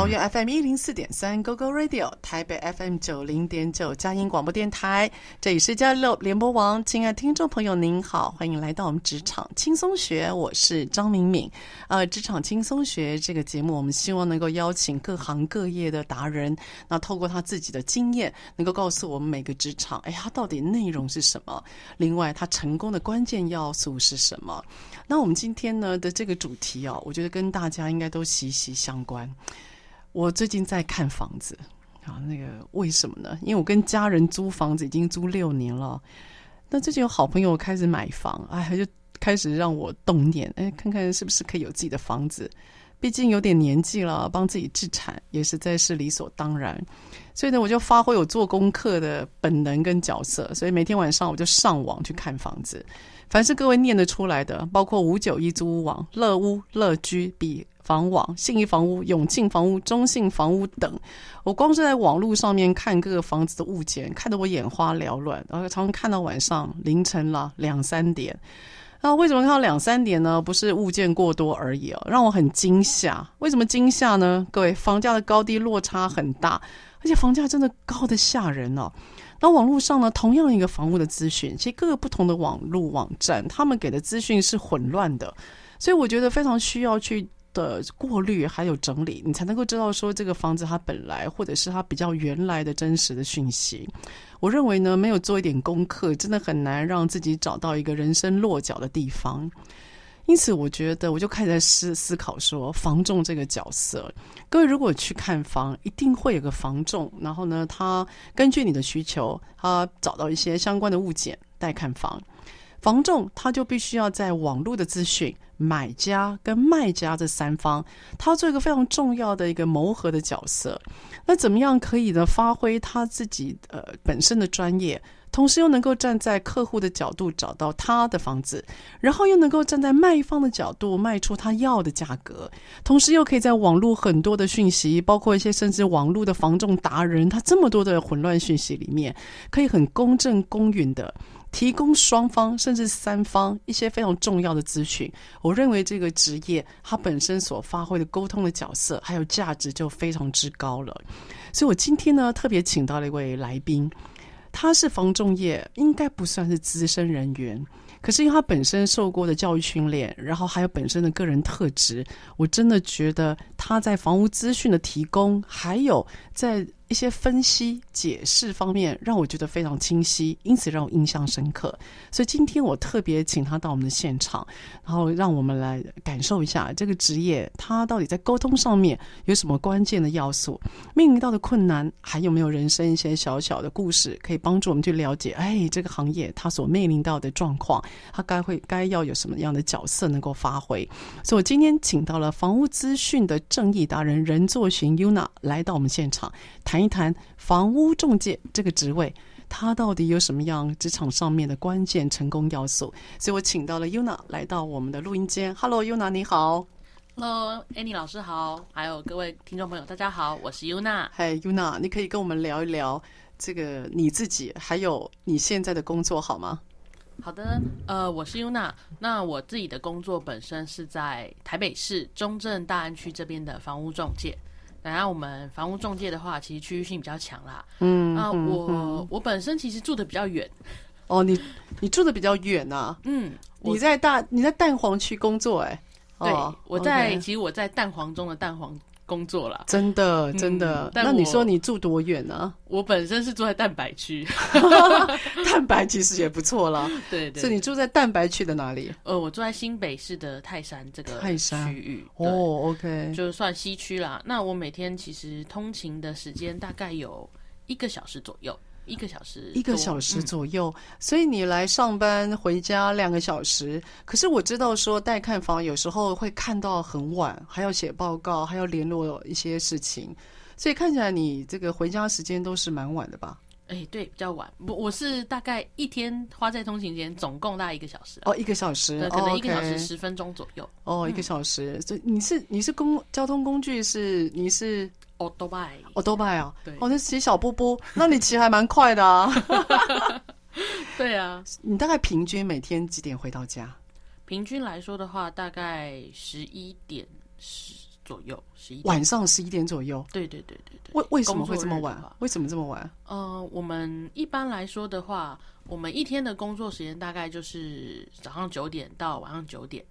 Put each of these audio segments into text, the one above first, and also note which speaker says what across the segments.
Speaker 1: 桃园 FM 一零四点三 GoGo Radio，台北 FM 九零点九佳音广播电台，这里是交流联播网。亲爱听众朋友，您好，欢迎来到我们职场轻松学，我是张敏敏。呃，职场轻松学这个节目，我们希望能够邀请各行各业的达人，那透过他自己的经验，能够告诉我们每个职场，哎，他到底内容是什么？另外，他成功的关键要素是什么？那我们今天呢的这个主题哦，我觉得跟大家应该都息息相关。我最近在看房子啊，那个为什么呢？因为我跟家人租房子已经租六年了，那最近有好朋友开始买房，哎，就开始让我动念，哎，看看是不是可以有自己的房子。毕竟有点年纪了，帮自己置产也实在是理所当然。所以呢，我就发挥我做功课的本能跟角色，所以每天晚上我就上网去看房子。凡是各位念得出来的，包括五九一租屋网、乐屋、乐居、比。房网、信义房屋、永庆房屋、中信房屋等，我光是在网络上面看各个房子的物件，看得我眼花缭乱，然后常常看到晚上凌晨了两三点。那为什么看到两三点呢？不是物件过多而已哦，让我很惊吓。为什么惊吓呢？各位，房价的高低落差很大，而且房价真的高得吓人哦。那网络上呢，同样一个房屋的资讯，其实各个不同的网络网站，他们给的资讯是混乱的，所以我觉得非常需要去。的过滤还有整理，你才能够知道说这个房子它本来或者是它比较原来的真实的讯息。我认为呢，没有做一点功课，真的很难让自己找到一个人生落脚的地方。因此，我觉得我就开始在思思考说，房仲这个角色，各位如果去看房，一定会有个房仲，然后呢，他根据你的需求，他找到一些相关的物件带看房。房仲他就必须要在网络的资讯、买家跟卖家这三方，他做一个非常重要的一个谋合的角色。那怎么样可以呢？发挥他自己呃本身的专业，同时又能够站在客户的角度找到他的房子，然后又能够站在卖方的角度卖出他要的价格，同时又可以在网络很多的讯息，包括一些甚至网络的房仲达人，他这么多的混乱讯息里面，可以很公正公允的。提供双方甚至三方一些非常重要的资讯，我认为这个职业它本身所发挥的沟通的角色还有价值就非常之高了。所以我今天呢特别请到了一位来宾，他是房仲业，应该不算是资深人员，可是因为他本身受过的教育训练，然后还有本身的个人特质，我真的觉得他在房屋资讯的提供，还有在。一些分析解释方面让我觉得非常清晰，因此让我印象深刻。所以今天我特别请他到我们的现场，然后让我们来感受一下这个职业，他到底在沟通上面有什么关键的要素，面临到的困难，还有没有人生一些小小的故事可以帮助我们去了解？哎，这个行业他所面临到的状况，他该会该要有什么样的角色能够发挥？所以我今天请到了房屋资讯的正义达人任作寻 Yuna 来到我们现场谈。谈一谈房屋中介这个职位，它到底有什么样职场上面的关键成功要素？所以我请到了 Yuna 来到我们的录音间。Hello，Yuna，你好。
Speaker 2: Hello，Annie 老师好，还有各位听众朋友，大家好，我是 Yuna。
Speaker 1: 嗨，Yuna，你可以跟我们聊一聊这个你自己，还有你现在的工作好吗？
Speaker 2: 好的，呃，我是 Yuna。那我自己的工作本身是在台北市中正大安区这边的房屋中介。然后我们房屋中介的话，其实区域性比较强啦。嗯，啊，我、嗯、我本身其实住的比较远。
Speaker 1: 哦，你你住的比较远啊？嗯，你在大你在蛋黄区工作哎、欸？
Speaker 2: 对，哦、我在、okay、其实我在蛋黄中的蛋黄。工作啦，
Speaker 1: 真的真的、嗯。那你说你住多远呢？
Speaker 2: 我本身是住在蛋白区，
Speaker 1: 蛋白其实也不错啦。
Speaker 2: 对，对对，
Speaker 1: 是你住在蛋白区的哪里？
Speaker 2: 呃，我住在新北市的泰山这个泰山区域。
Speaker 1: 哦，OK，
Speaker 2: 就算西区啦。那我每天其实通勤的时间大概有一个小时左右。一个小时，
Speaker 1: 一个小时左右，嗯，所以你来上班回家两个小时。可是我知道说带看房有时候会看到很晚，还要写报告，还要联络一些事情，所以看起来你这个回家时间都是蛮晚的吧？
Speaker 2: 哎，对，比较晚。我我是大概一天花在通勤间，总共大概一个小时。
Speaker 1: 哦，一个小时，
Speaker 2: 对，可能一个小时十分钟左右。
Speaker 1: 哦，一个小时。所以你是你是公交通工具是你是？
Speaker 2: 欧多拜，
Speaker 1: 哦多拜啊！
Speaker 2: 对，
Speaker 1: 哦，那骑小波波，那你骑还蛮快的啊。
Speaker 2: 对啊，
Speaker 1: 你大概平均每天几点回到家？
Speaker 2: 平均来说的话，大概十一点十左右，十一
Speaker 1: 晚上十一点左右。
Speaker 2: 对对对对对。
Speaker 1: 为为什么会这么晚？为什么这么晚？
Speaker 2: 呃，我们一般来说的话，我们一天的工作时间大概就是早上九点到晚上九点，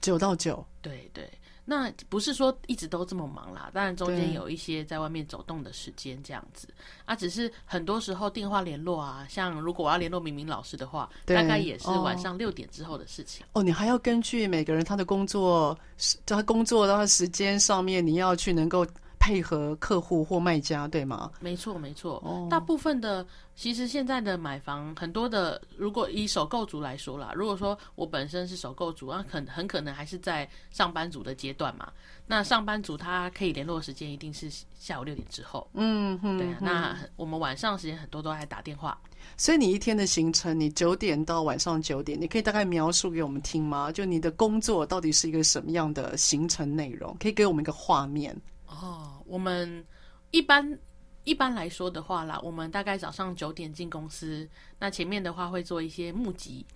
Speaker 1: 九到九。
Speaker 2: 对对。那不是说一直都这么忙啦，当然中间有一些在外面走动的时间这样子啊，只是很多时候电话联络啊，像如果我要联络明明老师的话，大概也是晚上六点之后的事情。
Speaker 1: 哦，你还要根据每个人他的工作，他工作的话时间上面，你要去能够。配合客户或卖家，对吗？
Speaker 2: 没错，没错。哦，大部分的其实现在的买房很多的，如果以首购族来说啦，如果说我本身是首购族，那很很可能还是在上班族的阶段嘛。那上班族他可以联络的时间一定是下午六点之后。嗯哼，对啊。那我们晚上时间很多都还打电话。
Speaker 1: 所以你一天的行程，你九点到晚上九点，你可以大概描述给我们听吗？就你的工作到底是一个什么样的行程内容？可以给我们一个画面。
Speaker 2: 哦，我们一般一般来说的话啦，我们大概早上九点进公司，那前面的话会做一些募集，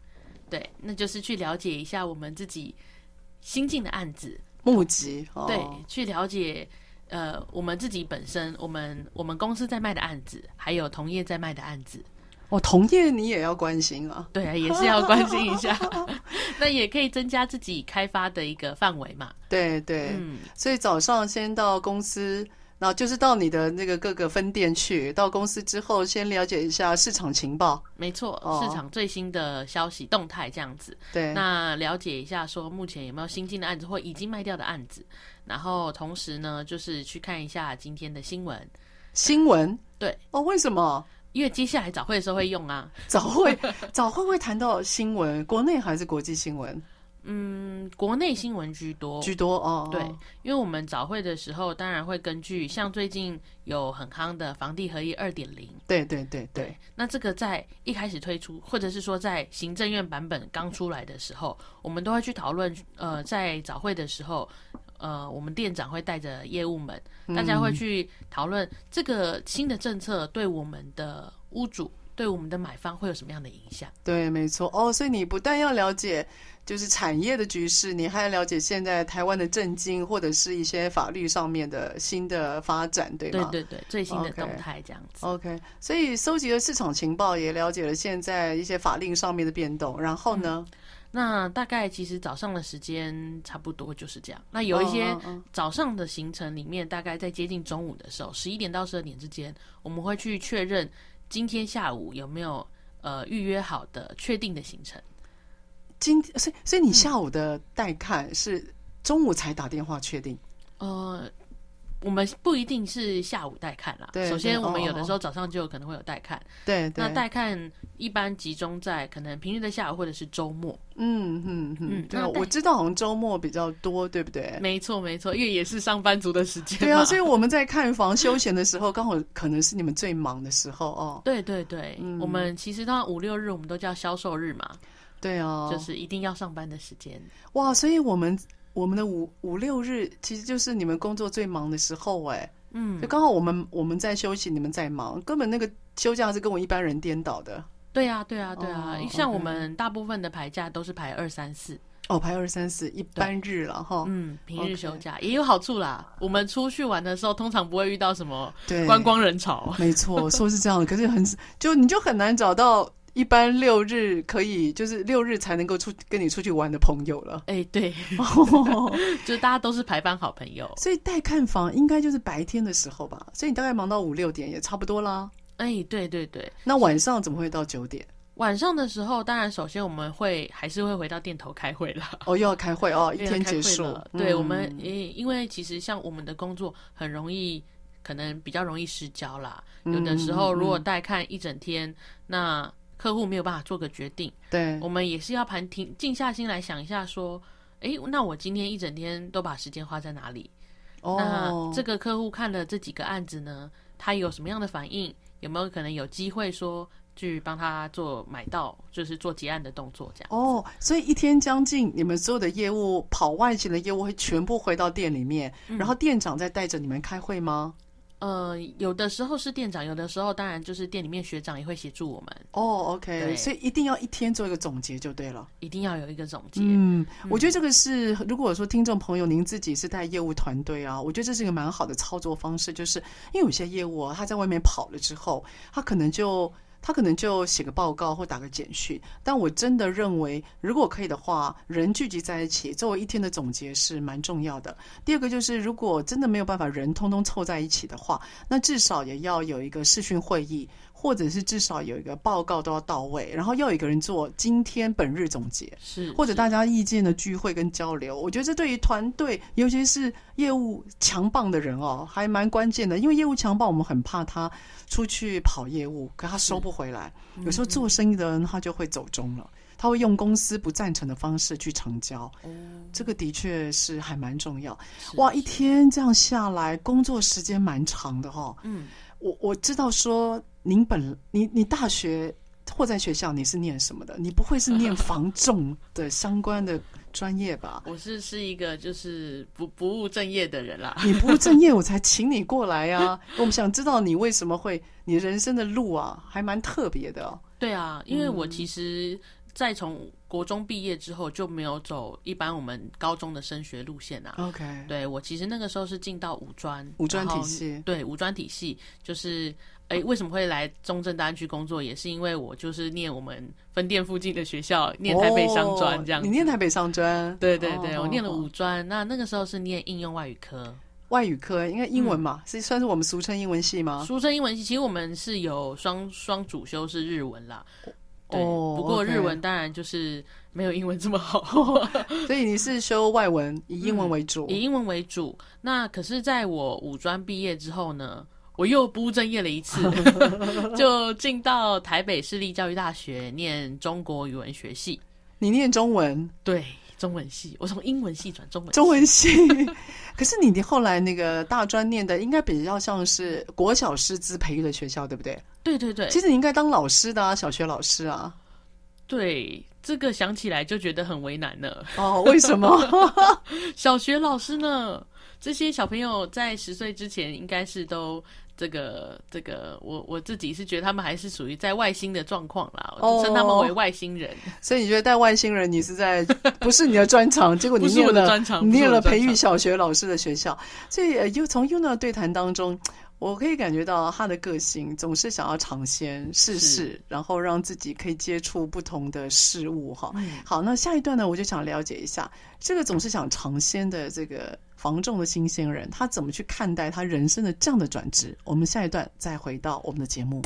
Speaker 2: 对，那就是去了解一下我们自己新进的案子，
Speaker 1: 募集，哦、
Speaker 2: 对，去了解呃我们自己本身，我们我们公司在卖的案子，还有同业在卖的案子。
Speaker 1: 哦，同业你也要关心啊？
Speaker 2: 对啊，也是要关心一下。那也可以增加自己开发的一个范围嘛。
Speaker 1: 对对，嗯，所以早上先到公司，然后就是到你的那个各个分店去。到公司之后，先了解一下市场情报。
Speaker 2: 没错，哦，市场最新的消息动态这样子。
Speaker 1: 对，
Speaker 2: 那了解一下说目前有没有新进的案子或已经卖掉的案子，然后同时呢，就是去看一下今天的新闻。
Speaker 1: 新闻？
Speaker 2: 对。
Speaker 1: 哦，为什么？
Speaker 2: 因为接下来早会的时候会用啊，
Speaker 1: 早会早会会谈到新闻，国内还是国际新闻？
Speaker 2: 嗯，国内新闻居多，
Speaker 1: 居多哦。
Speaker 2: 对，因为我们早会的时候，当然会根据像最近有很夯的房地合一二点零，
Speaker 1: 对对对对。
Speaker 2: 那这个在一开始推出，或者是说在行政院版本刚出来的时候，我们都会去讨论。呃，在早会的时候。呃，我们店长会带着业务们，大家会去讨论这个新的政策对我们的屋主、对我们的买方会有什么样的影响？
Speaker 1: 对，没错哦。所以你不但要了解就是产业的局势，你还要了解现在台湾的政经或者是一些法律上面的新的发展，对吗？
Speaker 2: 对对对，最新的动态这样子。
Speaker 1: Okay. OK，所以收集了市场情报，也了解了现在一些法令上面的变动，然后呢？嗯
Speaker 2: 那大概其实早上的时间差不多就是这样。那有一些早上的行程里面，大概在接近中午的时候，十一点到十二点之间，我们会去确认今天下午有没有呃预约好的确定的行程。
Speaker 1: 今所以所以你下午的带看是中午才打电话确定？
Speaker 2: 嗯、呃。我们不一定是下午带看啦。对，首先我们有的时候早上就有可能会有带看。
Speaker 1: 对，
Speaker 2: 那带看一般集中在可能平日的下午或者是周末。
Speaker 1: 嗯嗯嗯。对，我知道好像周末比较多，对不对？
Speaker 2: 没错没错，因为也是上班族的时间。
Speaker 1: 对啊，所以我们在 看房休闲的时候，刚好可能是你们最忙的时候哦。
Speaker 2: 对对对，嗯、我们其实到五六日我们都叫销售日嘛。
Speaker 1: 对啊，
Speaker 2: 就是一定要上班的时间。
Speaker 1: 哇，所以我们。我们的五五六日其实就是你们工作最忙的时候，哎，嗯，就刚好我们我们在休息，你们在忙，根本那个休假是跟我一般人颠倒的。
Speaker 2: 对啊，对啊，对啊，哦、像我们大部分的排假都是排二三四，
Speaker 1: 哦，排二三四一般日了哈，
Speaker 2: 嗯，平日休假也有好处啦。我们出去玩的时候，通常不会遇到什么观光人潮，
Speaker 1: 没错，说是这样的，可是很就你就很难找到。一般六日可以，就是六日才能够出跟你出去玩的朋友了。
Speaker 2: 哎、欸，对，就是大家都是排班好朋友，
Speaker 1: 所以带看房应该就是白天的时候吧。所以你大概忙到五六点也差不多啦。
Speaker 2: 哎、欸，对对对。
Speaker 1: 那晚上怎么会到九点？
Speaker 2: 晚上的时候，当然首先我们会还是会回到店头开会了。
Speaker 1: 哦，又要开会哦，一天结束
Speaker 2: 了。对，我们因因为其实像我们的工作很容易。可能比较容易失焦啦。有的时候如果带看一整天，那客户没有办法做个决定，
Speaker 1: 对，
Speaker 2: 我们也是要盘停静下心来想一下，说，哎，那我今天一整天都把时间花在哪里？哦，那这个客户看了这几个案子呢，他有什么样的反应？有没有可能有机会说去帮他做买到，就是做结案的动作这样？
Speaker 1: 哦，所以一天将近，你们所有的业务跑外勤的业务会全部回到店里面，嗯、然后店长再带着你们开会吗？
Speaker 2: 呃，有的时候是店长，有的时候当然就是店里面学长也会协助我们。
Speaker 1: 哦，OK，所以一定要一天做一个总结就对了，
Speaker 2: 一定要有一个总结。
Speaker 1: 嗯，嗯，我觉得这个是，如果说听众朋友您自己是带业务团队啊，我觉得这是一个蛮好的操作方式，就是因为有些业务啊，他在外面跑了之后，他可能就。他可能就写个报告或打个简讯，但我真的认为，如果可以的话，人聚集在一起作为一天的总结是蛮重要的。第二个就是，如果真的没有办法人通通凑在一起的话，那至少也要有一个视讯会议。或者是至少有一个报告都要到位，然后要有一个人做今天本日总结，
Speaker 2: 是
Speaker 1: 或者大家意见的聚会跟交流。我觉得这对于团队，尤其是业务强棒的人哦，还蛮关键的。因为业务强棒，我们很怕他出去跑业务，可他收不回来。有时候做生意的人他就会走中了，他会用公司不赞成的方式去成交。这个的确是还蛮重要。哇，一天这样下来，工作时间蛮长的哈。嗯，我我知道说。您本你你大学或在学校你是念什么的？你不会是念 防重的相关的专业吧？
Speaker 2: 我是是一个就是不不务正业的人啦。
Speaker 1: 你不务正业，我 才请你过来啊！我们想知道你为什么会，你人生的路啊，还蛮特别的哦。
Speaker 2: 对啊，因为我其实。再从国中毕业之后就没有走一般我们高中的升学路线啊。
Speaker 1: OK，
Speaker 2: 对，我其实那个时候是进到五专，
Speaker 1: 五专体系，
Speaker 2: 对，五专体系就是，哎，为什么会来中正大安区工作？也是因为我就是念我们分店附近的学校，念台北商专这样。
Speaker 1: 你念台北商专？
Speaker 2: 对对对，我念了五专。那那个时候是念应用外语科，
Speaker 1: 外语科应该英文嘛，是算是我们俗称英文系吗？
Speaker 2: 俗称英文系，其实我们是有双双主修是日文啦。对，不过日文当然就是没有英文这么好，
Speaker 1: 所以你是修外文，以英文为主，
Speaker 2: 嗯，以英文为主。那可是在我五专毕业之后呢，我又不务正业了一次，就进到台北市立教育大学念中国语文学系。
Speaker 1: 你念中文？
Speaker 2: 对。中文系，我从英文系转中文系。
Speaker 1: 中文系，可是你你后来那个大专念的，应该比较像是国小师资培育的学校，对不对？
Speaker 2: 对对对。
Speaker 1: 其实你应该当老师的啊，小学老师啊。
Speaker 2: 对，这个想起来就觉得很为难了。
Speaker 1: 哦，为什么？
Speaker 2: 小学老师呢？这些小朋友在十岁之前，应该是都。这个这个，我我自己是觉得他们还是属于在外星的状况啦，我称他们为外星人。
Speaker 1: Oh, 所以你觉得带外星人，你是在不是你的专长？结果你念了你念了培育小学老师的学校，所以又从 Yuna 对谈当中，我可以感觉到他的个性总是想要尝鲜试试，然后让自己可以接触不同的事物哈。好，那下一段呢，我就想了解一下这个总是想尝鲜的这个。防重的新鲜人，他怎么去看待他人生的这样的转职？我们下一段再回到我们的节目。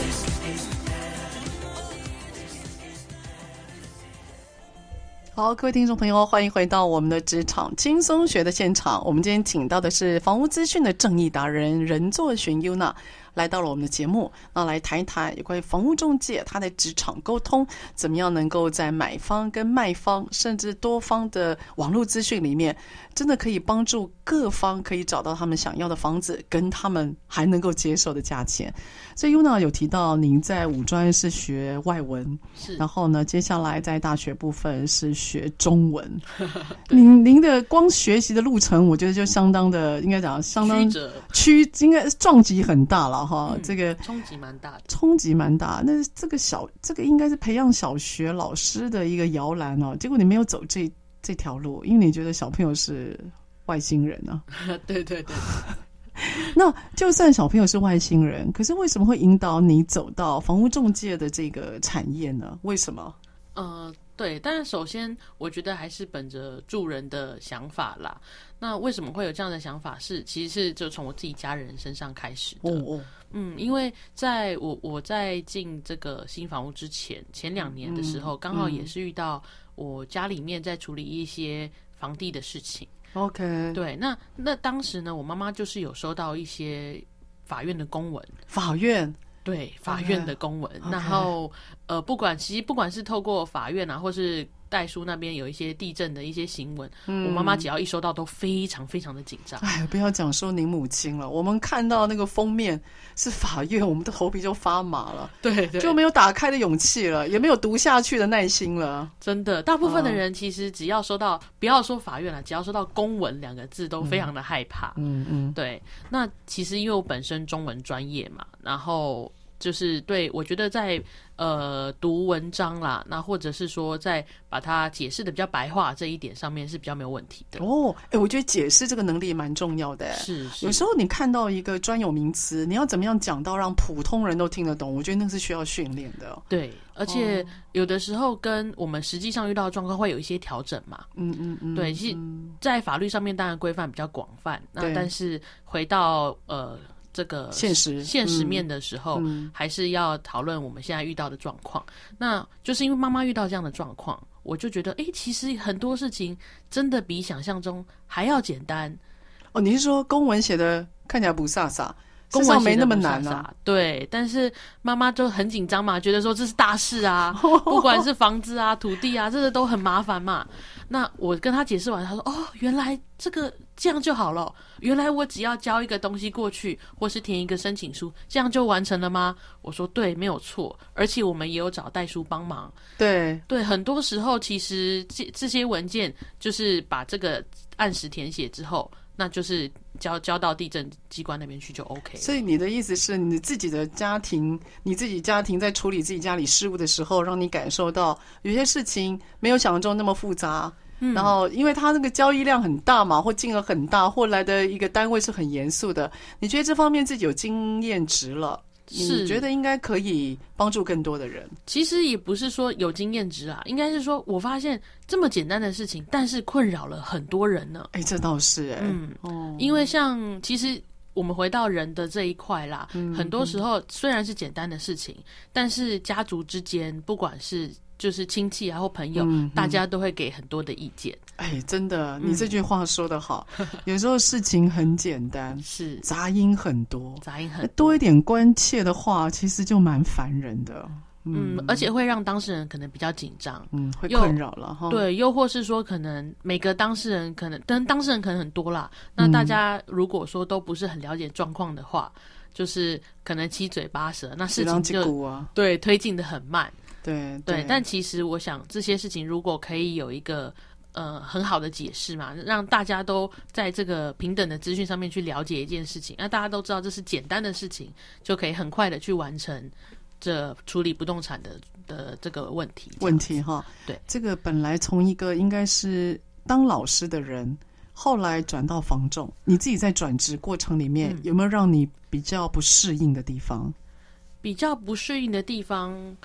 Speaker 1: 好，各位听众朋友，欢迎回到我们的职场轻松学的现场。我们今天请到的是房屋资讯的正义达人任作寻优娜。来到了我们的节目，那来谈一谈有关于房屋中介，他的职场沟通怎么样能够在买方跟卖方甚至多方的网络资讯里面，真的可以帮助各方可以找到他们想要的房子，跟他们还能够接受的价钱。所以 Yuna 有提到，您在五专是学外文，是，然后呢，接下来在大学部分是学中文。您您的光学习的路程，我觉得就相当的，应该讲相当曲折，应该撞击很大了。哈，这个
Speaker 2: 冲击蛮大的，
Speaker 1: 冲击蛮大。那这个小，这个应该是培养小学老师的一个摇篮哦。结果你没有走这这条路，因为你觉得小朋友是外星人呢、
Speaker 2: 啊？对 对对。
Speaker 1: 那就算小朋友是外星人，可是为什么会引导你走到房屋中介的这个产业呢？为什么？
Speaker 2: 呃。对，但是首先，我觉得还是本着助人的想法啦。那为什么会有这样的想法？是其实是就从我自己家人身上开始的。哦哦，嗯，因为在我我在进这个新房屋之前，前两年的时候，刚好也是遇到我家里面在处理一些房地的事情。
Speaker 1: OK，
Speaker 2: 对，那那当时呢，我妈妈就是有收到一些。法院的公文。
Speaker 1: 法院。
Speaker 2: 对，法院的公文。
Speaker 1: Okay.
Speaker 2: 然后呃，不管其实不管是透过法院啊，或是。代书那边有一些地震的一些新闻，嗯、我妈妈只要一收到都非常非常的紧张。
Speaker 1: 哎，不要讲说您母亲了，我们看到那个封面是法院，我们的头皮就发麻了，
Speaker 2: 对，对，
Speaker 1: 就没有打开的勇气了，也没有读下去的耐心了。
Speaker 2: 真的，大部分的人其实只要收到，不要说法院了，只要收到公文两个字，都非常的害怕。嗯嗯，对。那其实因为我本身中文专业嘛，然后。就是对，我觉得在呃读文章啦，那或者是说在把它解释的比较白话这一点上面是比较没有问题的
Speaker 1: 哦。哎、欸，我觉得解释这个能力蛮重要的。
Speaker 2: 是，是，
Speaker 1: 有时候你看到一个专有名词，你要怎么样讲到让普通人都听得懂？我觉得那是需要训练的。
Speaker 2: 对，而且有的时候跟我们实际上遇到的状况会有一些调整嘛。嗯嗯嗯。对，其实，在法律上面当然规范比较广泛，那但是回到呃。这个
Speaker 1: 现实
Speaker 2: 现实面的时候，
Speaker 1: 嗯、
Speaker 2: 还是要讨论我们现在遇到的状况。那就是因为妈妈遇到这样的状况，我就觉得，哎，其实很多事情真的比想象中还要简单。
Speaker 1: 哦，你是说公文写的看起来不飒飒？公文没那么难啊，
Speaker 2: 对，但是妈妈就很紧张嘛，觉得说这是大事啊，不管是房子啊、土地啊，这个都很麻烦嘛。那我跟他解释完，他说：“哦，原来这个这样就好了，原来我只要交一个东西过去，或是填一个申请书，这样就完成了吗？”我说：“对，没有错，而且我们也有找代书帮忙。
Speaker 1: 对
Speaker 2: 对，很多时候其实这这些文件就是把这个按时填写之后。”那就是交交到地震机关那边去就 OK。
Speaker 1: 所以你的意思是你自己的家庭，你自己家庭在处理自己家里事务的时候，让你感受到有些事情没有想象中那么复杂。嗯，然后因为他那个交易量很大嘛，或金额很大，或来的一个单位是很严肃的，你觉得这方面自己有经验值了？是，你觉得应该可以帮助更多的人。
Speaker 2: 其实也不是说有经验值啊，应该是说我发现这么简单的事情，但是困扰了很多人呢。
Speaker 1: 哎，这倒是哎，
Speaker 2: 嗯，哦，因为像其实我们回到人的这一块啦，嗯，很多时候虽然是简单的事情，但是家族之间不管是。就是亲戚啊或朋友，大家都会给很多的意见。
Speaker 1: 哎，真的，你这句话说得好。嗯、有时候事情很简单，
Speaker 2: 是
Speaker 1: 杂音很多，
Speaker 2: 杂音很多，
Speaker 1: 多一点关切的话，其实就蛮烦人的。
Speaker 2: 嗯，嗯，而且会让当事人可能比较紧张，
Speaker 1: 嗯，会困扰了哈。
Speaker 2: 对，又或是说，可能每个当事人可能，但当事人可能很多啦。那大家如果说都不是很了解状况的话，嗯、就是可能七嘴八舌，那事情就、
Speaker 1: 啊、
Speaker 2: 对推进的很慢。
Speaker 1: 对
Speaker 2: 对，但其实我想这些事情如果可以有一个呃很好的解释嘛，让大家都在这个平等的资讯上面去了解一件事情，那大家都知道这是简单的事情，就可以很快的去完成这处理不动产的的这个问题问题
Speaker 1: 哈。
Speaker 2: 对，
Speaker 1: 这个本来从一个应该是当老师的人，后来转到房仲，你自己在转职过程里面、嗯、有没有让你比较不适应的地方？
Speaker 2: 比较不适应的地方。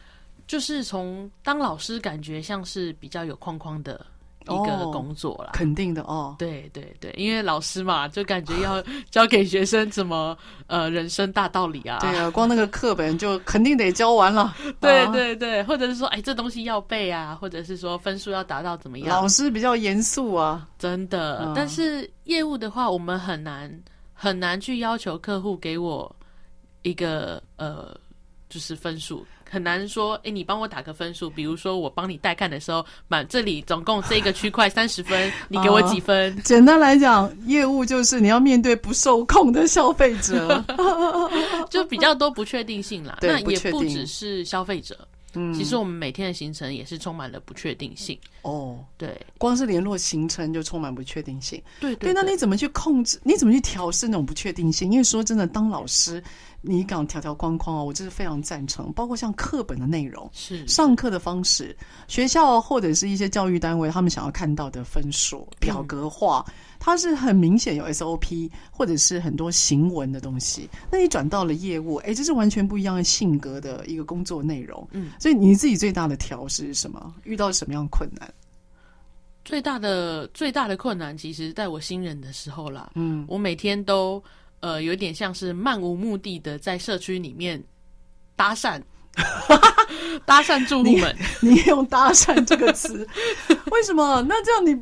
Speaker 2: 就是从当老师，感觉像是比较有框框的一个工作啦。
Speaker 1: 哦，肯定的哦。
Speaker 2: 对对对，因为老师嘛，就感觉要 教给学生怎么呃人生大道理啊。
Speaker 1: 对啊，光那个课本就肯定得教完了。
Speaker 2: 对对对，或者是说，哎，这东西要背啊，或者是说分数要达到怎么样？
Speaker 1: 老师比较严肃啊，
Speaker 2: 真的。嗯。但是业务的话，我们很难很难去要求客户给我一个呃，就是分数。很难说，哎、欸，你帮我打个分数。比如说，我帮你带看的时候，满这里总共这个区块三十分，你给我几分？
Speaker 1: 啊、简单来讲，业务就是你要面对不受控的消费者，
Speaker 2: 就比较多不确定性啦。那也不只是消费者，嗯，其实我们每天的行程也是充满了不确定性。哦，对，
Speaker 1: 光是联络行程就充满不确定性。
Speaker 2: 对对，对，
Speaker 1: 对，那你怎么去控制？你怎么去调试那种不确定性？因为说真的，当老师。你讲条条框框哦，我这是非常赞成。包括像课本的内容，
Speaker 2: 是
Speaker 1: 上课的方式，学校或者是一些教育单位，他们想要看到的分数表格化，嗯、它是很明显有 SOP，或者是很多行文的东西。那你转到了业务，哎，这是完全不一样的性格的一个工作内容。嗯，所以你自己最大的调适是什么？遇到什么样的困难？
Speaker 2: 最大的最大的困难，其实在我新人的时候啦。嗯，我每天都。呃，有点像是漫无目的的在社区里面搭讪，搭讪住户们。
Speaker 1: 你用“搭讪”这个词，为什么？那这样你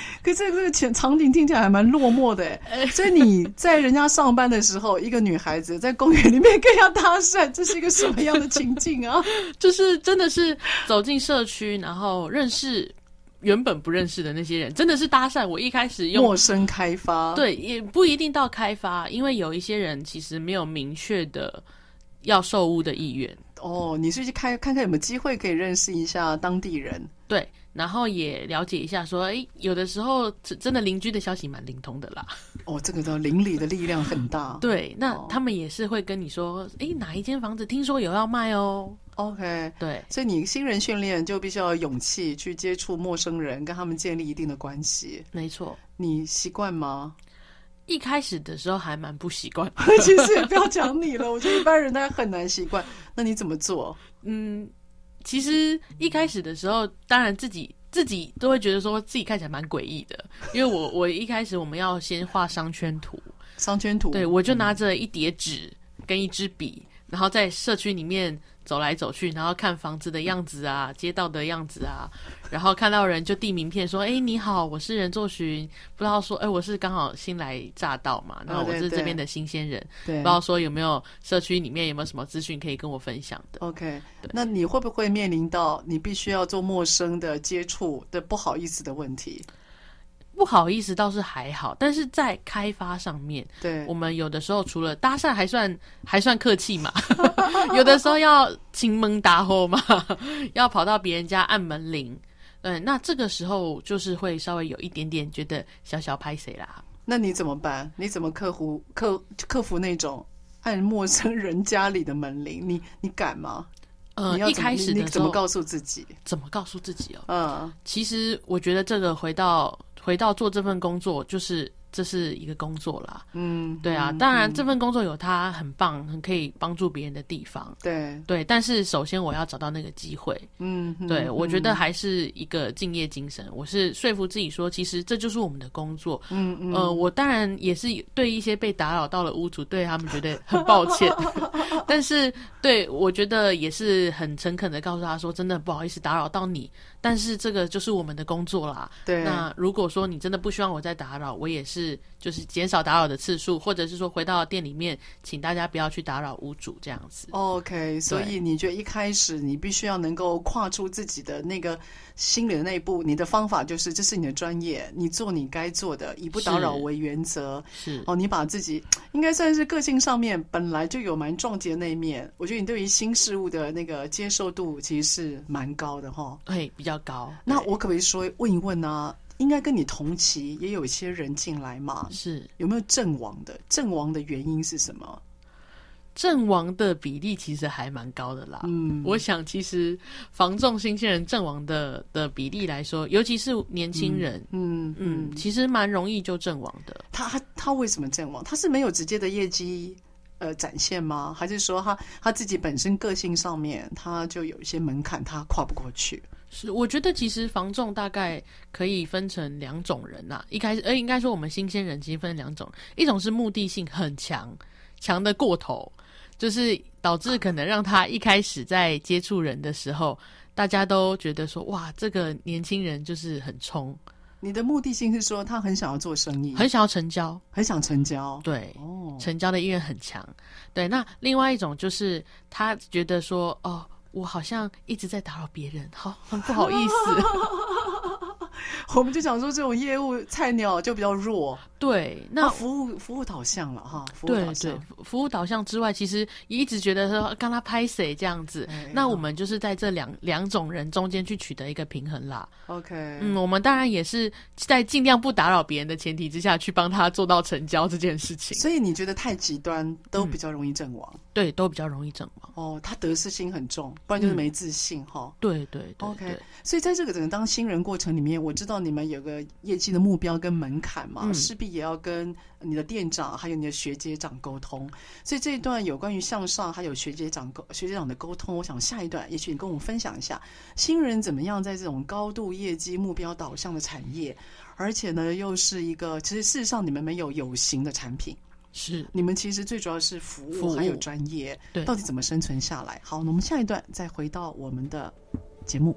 Speaker 1: 可是这个前场景听起来还蛮落寞的哎。所以你在人家上班的时候，一个女孩子在公园里面跟人家搭讪，这是一个什么样的情境啊？
Speaker 2: 就是真的是走进社区，然后认识。原本不认识的那些人，真的是搭讪。我一开始用
Speaker 1: 陌生开发，
Speaker 2: 对，也不一定到开发，因为有一些人其实没有明确的要售屋的意愿。
Speaker 1: 哦，你是去开看看有没有机会可以认识一下当地人，
Speaker 2: 对，然后也了解一下，说，哎，有的时候真的邻居的消息蛮灵通的啦。
Speaker 1: 哦，这个叫邻里的力量很大。
Speaker 2: 对，那他们也是会跟你说，哎，哪一间房子听说有要卖哦。
Speaker 1: OK，
Speaker 2: 对，
Speaker 1: 所以你新人训练就必须要有勇气去接触陌生人，跟他们建立一定的关系。
Speaker 2: 没错，
Speaker 1: 你习惯吗？
Speaker 2: 一开始的时候还蛮不习惯，
Speaker 1: 其实也不要讲你了，我觉得一般人他很难习惯。那你怎么做？
Speaker 2: 嗯，其实一开始的时候，当然自己自己都会觉得说自己看起来蛮诡异的，因为我 我一开始我们要先画商圈图，
Speaker 1: 商圈图，
Speaker 2: 对，我就拿着一叠纸跟一支笔，然后在社区里面。走来走去，然后看房子的样子啊，街道的样子啊，然后看到人就递名片说：“哎，你好，我是任作寻。”不知道说：“哎，我是刚好新来乍到嘛，然后我是这边的新鲜人，
Speaker 1: 对，
Speaker 2: 不知道说有没有社区里面有没有什么资讯可以跟我分享的。”
Speaker 1: OK，那你会不会面临到你必须要做陌生的接触的不好意思的问题？
Speaker 2: 不好意思，倒是还好，但是在开发上面，
Speaker 1: 对，
Speaker 2: 我们有的时候除了搭讪还算还算客气嘛，有的时候要亲门搭后嘛，要跑到别人家按门铃，嗯，那这个时候就是会稍微有一点点觉得小小拍谁啦。
Speaker 1: 那你怎么办？你怎么克服克克服那种按陌生人家里的门铃？你你敢吗？
Speaker 2: 呃，一开始的时候
Speaker 1: 你怎么告诉自己？
Speaker 2: 怎么告诉自己哦？
Speaker 1: 嗯，
Speaker 2: 其实我觉得这个回到。回到做这份工作，就是这是一个工作啦。
Speaker 1: 嗯，
Speaker 2: 对啊，当然这份工作有它很棒、很可以帮助别人的地方。
Speaker 1: 对
Speaker 2: 对，但是首先我要找到那个机会。
Speaker 1: 嗯，
Speaker 2: 对，
Speaker 1: 嗯、
Speaker 2: 我觉得还是一个敬业精神。我是说服自己说，其实这就是我们的工作。
Speaker 1: 嗯嗯。
Speaker 2: 呃，我当然也是对一些被打扰到了屋主，对他们觉得很抱歉。但是，对我觉得也是很诚恳的告诉他说，真的不好意思打扰到你。但是这个就是我们的工作啦。
Speaker 1: 对。
Speaker 2: 那如果说你真的不希望我再打扰，我也是就是减少打扰的次数，或者是说回到店里面，请大家不要去打扰屋主这样子。
Speaker 1: OK，所以你觉得一开始你必须要能够跨出自己的那个心里的那一步，你的方法就是这是你的专业，你做你该做的，以不打扰为原则。
Speaker 2: 是。
Speaker 1: 哦，你把自己应该算是个性上面本来就有蛮撞击的那一面，我觉得你对于新事物的那个接受度其实是蛮高的哈。
Speaker 2: 对，比较高。
Speaker 1: 那我可不可以说问一问呢、啊？应该跟你同期也有一些人进来嘛？
Speaker 2: 是有
Speaker 1: 没有阵亡的？阵亡的原因是什么？
Speaker 2: 阵亡的比例其实还蛮高的啦。
Speaker 1: 嗯，
Speaker 2: 我想其实防重新鲜人阵亡的的比例来说，尤其是年轻人，
Speaker 1: 嗯嗯，
Speaker 2: 嗯，其实蛮容易就阵亡的。
Speaker 1: 他他他为什么阵亡？他是没有直接的业绩呃展现吗？还是说他他自己本身个性上面他就有一些门槛，他跨不过去？
Speaker 2: 是，我觉得其实房仲大概可以分成两种人呐、啊。一开始，呃，应该说我们新鲜人其实分两种，一种是目的性很强，强的过头，就是导致可能让他一开始在接触人的时候，大家都觉得说，哇，这个年轻人就是很冲。
Speaker 1: 你的目的性是说他很想要做生意，
Speaker 2: 很想要成交，
Speaker 1: 很想成交，
Speaker 2: 对，
Speaker 1: 哦，成
Speaker 2: 交的意愿很强。对，那另外一种就是他觉得说，哦。我好像一直在打扰别人，好，很不好意思。
Speaker 1: 我们就想说，这种业务菜鸟就比较弱。
Speaker 2: 对，那
Speaker 1: 服务服务导向了哈，服务导向。
Speaker 2: 对对，服务导向之外，其实也一直觉得说，跟他拍谁这样子。那我们就是在这两两种人中间去取得一个平衡啦。
Speaker 1: OK，
Speaker 2: 嗯，我们当然也是在尽量不打扰别人的前提之下去帮他做到成交这件事情。
Speaker 1: 所以你觉得太极端都比较容易阵亡？
Speaker 2: 对，都比较容易阵亡。
Speaker 1: 哦，他得失心很重，不然就是没自信哈。
Speaker 2: 对对对。
Speaker 1: OK，所以在这个整个当新人过程里面，我知道你们有个业绩的目标跟门槛嘛，势必也要跟你的店长还有你的学姐长沟通，所以这一段有关于向上还有学姐长沟学姐长的沟通，我想下一段也许你跟我们分享一下，新人怎么样在这种高度业绩目标导向的产业，而且呢又是一个其实事实上你们没有有形的产品，
Speaker 2: 是。
Speaker 1: 你们其实最主要是服务还有专业，
Speaker 2: 对，
Speaker 1: 到底怎么生存下来？好，那我们下一段再回到我们的节目。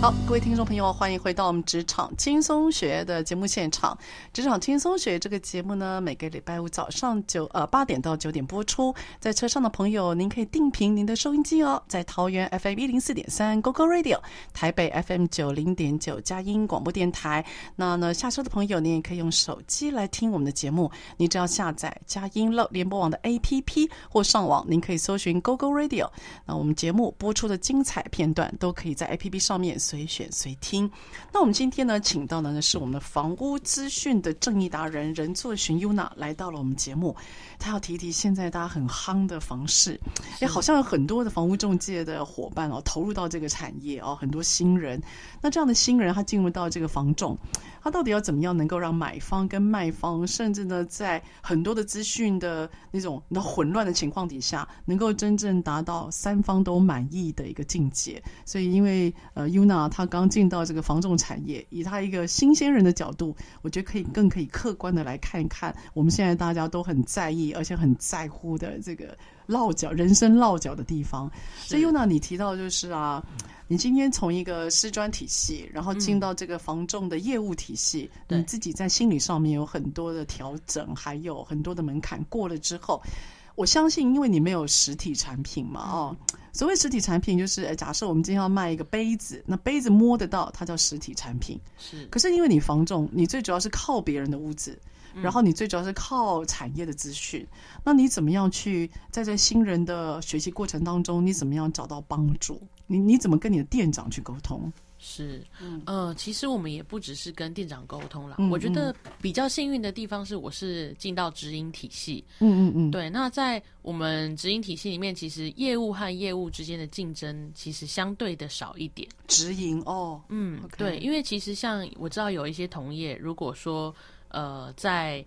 Speaker 1: 好，各位听众朋友，欢迎回到我们职场轻松学的节目现场。职场轻松学这个节目呢，每个礼拜五早上九呃八点到九点播出。在车上的朋友，您可以定频您的收音机哦，在桃园 FM 一零四点三 GoGo Radio，台北 FM 九零点九佳音广播电台。那呢，下车的朋友，您也可以用手机来听我们的节目。你只要下载佳音乐联播网的 APP 或上网，您可以搜寻 GoGo Radio。那我们节目播出的精彩片段，都可以在 APP 上面。随选随听。那我们今天呢，请到的呢是我们的房屋资讯的正义达人任作寻 Yuna 来到了我们节目。他要提一提现在大家很夯的房市，哎，好像有很多的房屋中介的伙伴哦，投入到这个产业哦，很多新人。那这样的新人，他进入到这个房仲，他到底要怎么样能够让买方跟卖方，甚至呢，在很多的资讯的那种那混乱的情况底下，能够真正达到三方都满意的一个境界？所以，因为呃，Yuna。啊，他刚进到这个房仲产业，以他一个新鲜人的角度，我觉得可以更可以客观的来看一看我们现在大家都很在意而且很在乎的这个落脚人生落脚的地方。所以，Yuna，你提到就是啊，你今天从一个师专体系，然后进到这个房仲的业务体系，嗯，你自己在心理上面有很多的调整，还有很多的门槛过了之后。我相信，因为你没有实体产品嘛，哦，所谓实体产品就是，假设我们今天要卖一个杯子，那杯子摸得到，它叫实体产品。是，可是因为你房重，你最主要是靠别人的屋子，然后你最主要是靠产业的资讯，那你怎么样去在这新人的学习过程当中，你怎么样找到帮助？你你怎么跟你的店长去沟通？
Speaker 2: 是，呃，其实我们也不只是跟店长沟通啦。嗯嗯，我觉得比较幸运的地方是，我是进到直营体系。嗯嗯嗯。对，那在我们直营体系里面，其实业务和业务之间的竞争其实相对的少一点。
Speaker 1: 直营哦，
Speaker 2: 嗯对，因为其实像我知道有一些同业，如果说呃在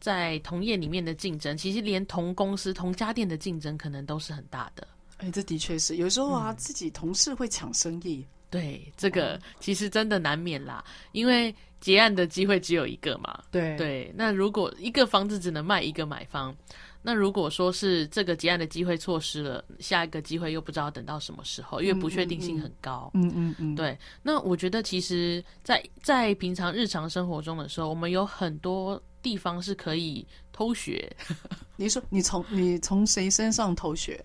Speaker 2: 在同业里面的竞争，其实连同公司同家店的竞争可能都是很大的。
Speaker 1: 哎，这的确是有时候啊，嗯、自己同事会抢生意。
Speaker 2: 对，这个其实真的难免啦，因为结案的机会只有一个嘛。对对，那如果一个房子只能卖一个买方，那如果说是这个结案的机会错失了，下一个机会又不知道等到什么时候，因为不确定性很高。嗯嗯嗯，嗯。对，那我觉得其实在，在在平常日常生活中的时候，我们有很多地方是可以偷学。
Speaker 1: 你说你从你从谁身上偷学？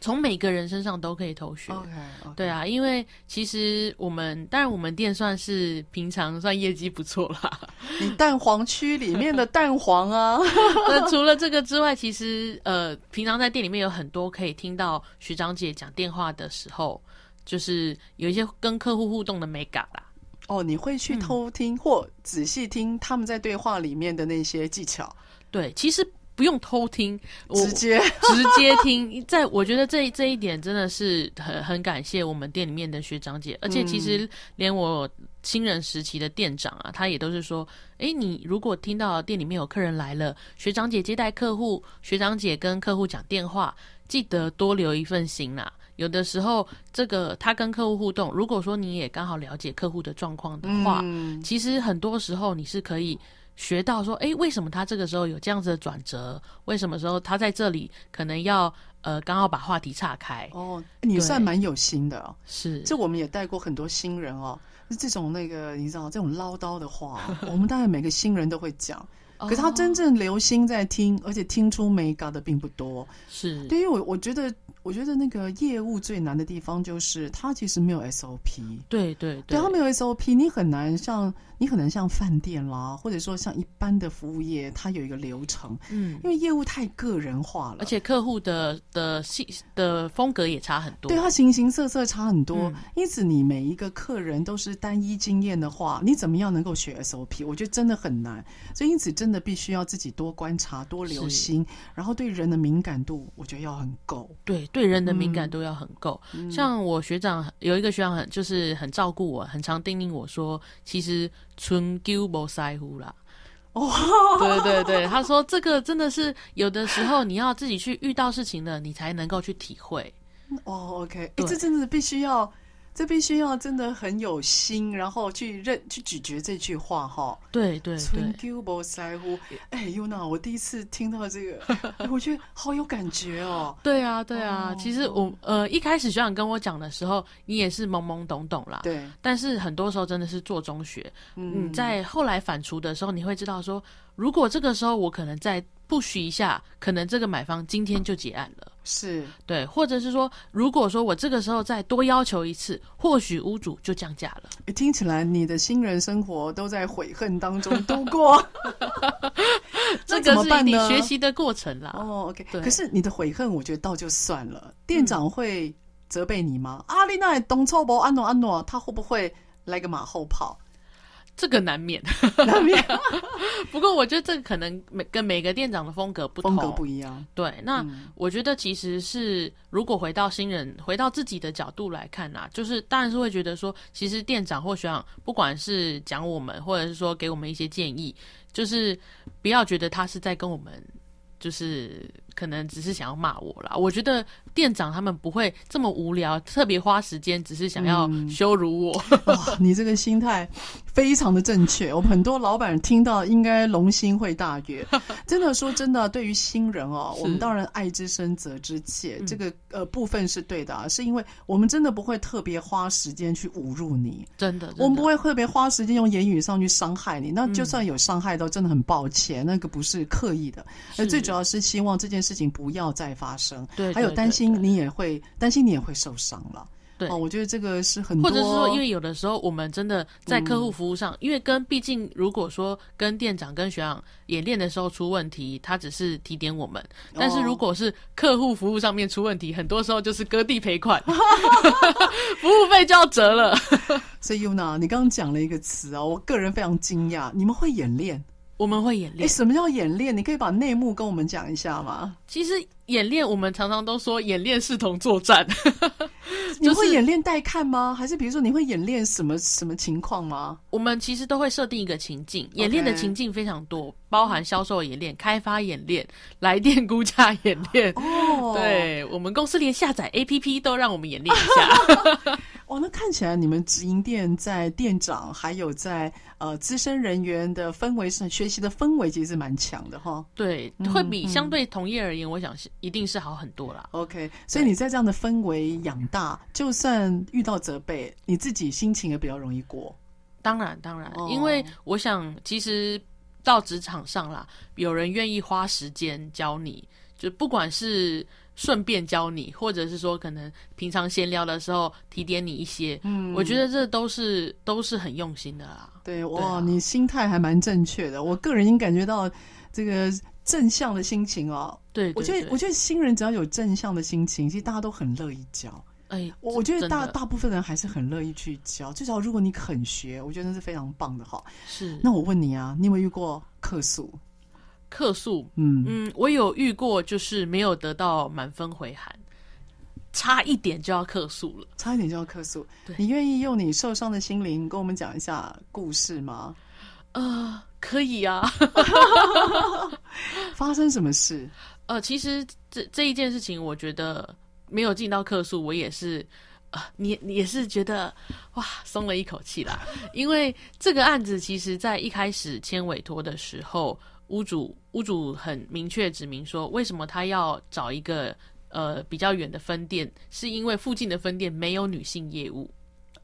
Speaker 2: 从每个人身上都可以偷学 okay. 对啊，因为其实我们当然我们店算是平常算业绩不错啦。
Speaker 1: 你蛋黄区里面的蛋黄啊，
Speaker 2: 那除了这个之外，其实呃，平常在店里面有很多可以听到学长姐讲电话的时候，就是有一些跟客户互动的美感啦。
Speaker 1: 哦，你会去偷听或仔细听他们在对话里面的那些技巧？
Speaker 2: 对，其实。不用偷听，
Speaker 1: 直接
Speaker 2: 直接听。在我觉得这这一点真的是很很感谢我们店里面的学长姐，而且其实连我新人时期的店长啊，他也都是说：诶，你如果听到店里面有客人来了，学长姐接待客户，学长姐跟客户讲电话，记得多留一份心啦。有的时候，这个他跟客户互动，如果说你也刚好了解客户的状况的话，其实很多时候你是可以。学到说，哎，为什么他这个时候有这样子的转折？为什么时候他在这里可能要呃刚好把话题岔开？
Speaker 1: 哦，你算蛮有心的哦。
Speaker 2: 是，
Speaker 1: 这我们也带过很多新人哦，这种那个你知道这种唠叨的话，我们大概每个新人都会讲。可是他真正留心在听，而且听出美感的并不多。是，对于我，我觉得，我觉得那个业务最难的地方就是他其实没有 SOP。对对对，对他没有 SOP，你很难像你很难像饭店啦，或者说像一般的服务业，它有一个流程。嗯，因为业务太个人化了，
Speaker 2: 而且客户的的性的风格也差很多。
Speaker 1: 对，他形形色色差很多，嗯，因此你每一个客人都是单一经验的话，你怎么样能够学 SOP？我觉得真的很难。所以因此真。真的必须要自己多观察、多留心，然后对人的敏感度，我觉得要很够。
Speaker 2: 对，对人的敏感度要很够。嗯、像我学长有一个学长很就是很照顾我，很常叮咛我说，其实春秋不在乎啦。
Speaker 1: 哦，
Speaker 2: 对对对，他说这个真的是有的时候你要自己去遇到事情了，你才能够去体会。
Speaker 1: 哦，OK，哎，这真的必须要。这必须要真的很有心，然后去认去咀嚼这句话哈。
Speaker 2: 对对对。
Speaker 1: 哎，Yuna，我第一次听到这个，我觉得好有感觉哦。
Speaker 2: 对啊，对啊。哦、其实我呃一开始学长跟我讲的时候，你也是懵懵懂懂啦。
Speaker 1: 对。
Speaker 2: 但是很多时候真的是做中学。嗯。在后来反刍的时候，你会知道说，如果这个时候我可能在。不许一下，可能这个买方今天就结案了。
Speaker 1: 是
Speaker 2: 对，或者是说，如果说我这个时候再多要求一次，或许屋主就降价了。
Speaker 1: 听起来你的新人生活都在悔恨当中度过，
Speaker 2: 这个是你学习的过程啦。
Speaker 1: 哦，OK，对。可是你的悔恨，我觉得倒就算了。店长会责备你吗？阿丽娜东错不安诺安诺，他会不会来个马后炮？
Speaker 2: 这个难免，
Speaker 1: 难免。
Speaker 2: 不过我觉得这个可能每跟每个店长的风格不同，
Speaker 1: 风格不一样。
Speaker 2: 对，那我觉得其实是如果回到新人，回到自己的角度来看啊，就是当然是会觉得说，其实店长或学长，不管是讲我们，或者是说给我们一些建议，就是不要觉得他是在跟我们。就是可能只是想要骂我啦，我觉得店长他们不会这么无聊，特别花时间，只是想要羞辱我。
Speaker 1: 嗯哦、你这个心态非常的正确，我们很多老板听到应该龙心会大悦。真的说真的，对于新人哦，我们当然爱之深责之切，这个呃部分是对的啊，是因为我们真的不会特别花时间去侮辱你，
Speaker 2: 真的，真的，
Speaker 1: 我们不会特别花时间用言语上去伤害你。那就算有伤害到，真的很抱歉，那个不是刻意的，而最。主要是希望这件事情不要再发生，
Speaker 2: 对，
Speaker 1: 还有担心你也会担心你也会受伤了，
Speaker 2: 对，
Speaker 1: 哦，我觉得这个是很多，
Speaker 2: 或者是说，因为有的时候我们真的在客户服务上，嗯、因为跟毕竟如果说跟店长跟学长演练的时候出问题，他只是提点我们，但是如果是客户服务上面出问题，很多时候就是割地赔款，服务费就要折了。
Speaker 1: 所以 Yuna，你刚刚讲了一个词啊，我个人非常惊讶，你们会演练？
Speaker 2: 我们会演练。哎，
Speaker 1: 什么叫演练？你可以把内幕跟我们讲一下吗？
Speaker 2: 其实演练，我们常常都说演练视同作战。
Speaker 1: 你会演练带看吗？还是比如说你会演练什么什么情况吗？
Speaker 2: 我们其实都会设定一个情境，演练的情境非常多，包含销售演练、开发演练、来电估价演练。哦，对，我们公司连下载 APP 都让我们演练一下。
Speaker 1: 哇，那看起来你们直营店在店长还有在呃资深人员的氛围上，学习的氛围其实是蛮强的哈。
Speaker 2: 对，会比相对同业而言，嗯、我想是一定是好很多啦。
Speaker 1: OK，所以你在这样的氛围养大，就算遇到责备，你自己心情也比较容易过。
Speaker 2: 当然，当然，因为我想，其实到职场上啦，有人愿意花时间教你，就不管是。顺便教你，或者是说可能平常闲聊的时候提点你一些，嗯，我觉得这都是都是很用心的啦。
Speaker 1: 对，哇，啊、你心态还蛮正确的，我个人已经感觉到这个正向的心情哦。
Speaker 2: 对，对，对，
Speaker 1: 我觉得我觉得新人只要有正向的心情，其实大家都很乐意教。哎，我我觉得大大部分人还是很乐意去教，至少如果你肯学，我觉得那是非常棒的哈。
Speaker 2: 是，
Speaker 1: 那我问你啊，你有没有遇过客诉？
Speaker 2: 客诉，嗯嗯，我有遇过，就是没有得到满分回函，差一点就要客诉了，
Speaker 1: 差一点就要客诉。对，你愿意用你受伤的心灵跟我们讲一下故事吗？
Speaker 2: 呃，可以啊。
Speaker 1: 发生什么事？
Speaker 2: 呃，其实这这一件事情，我觉得没有进到客诉，我也是，呃，你你也是觉得哇，松了一口气啦。因为这个案子，其实在一开始签委托的时候。屋主屋主很明确指明说，为什么他要找一个呃比较远的分店，是因为附近的分店没有女性业务。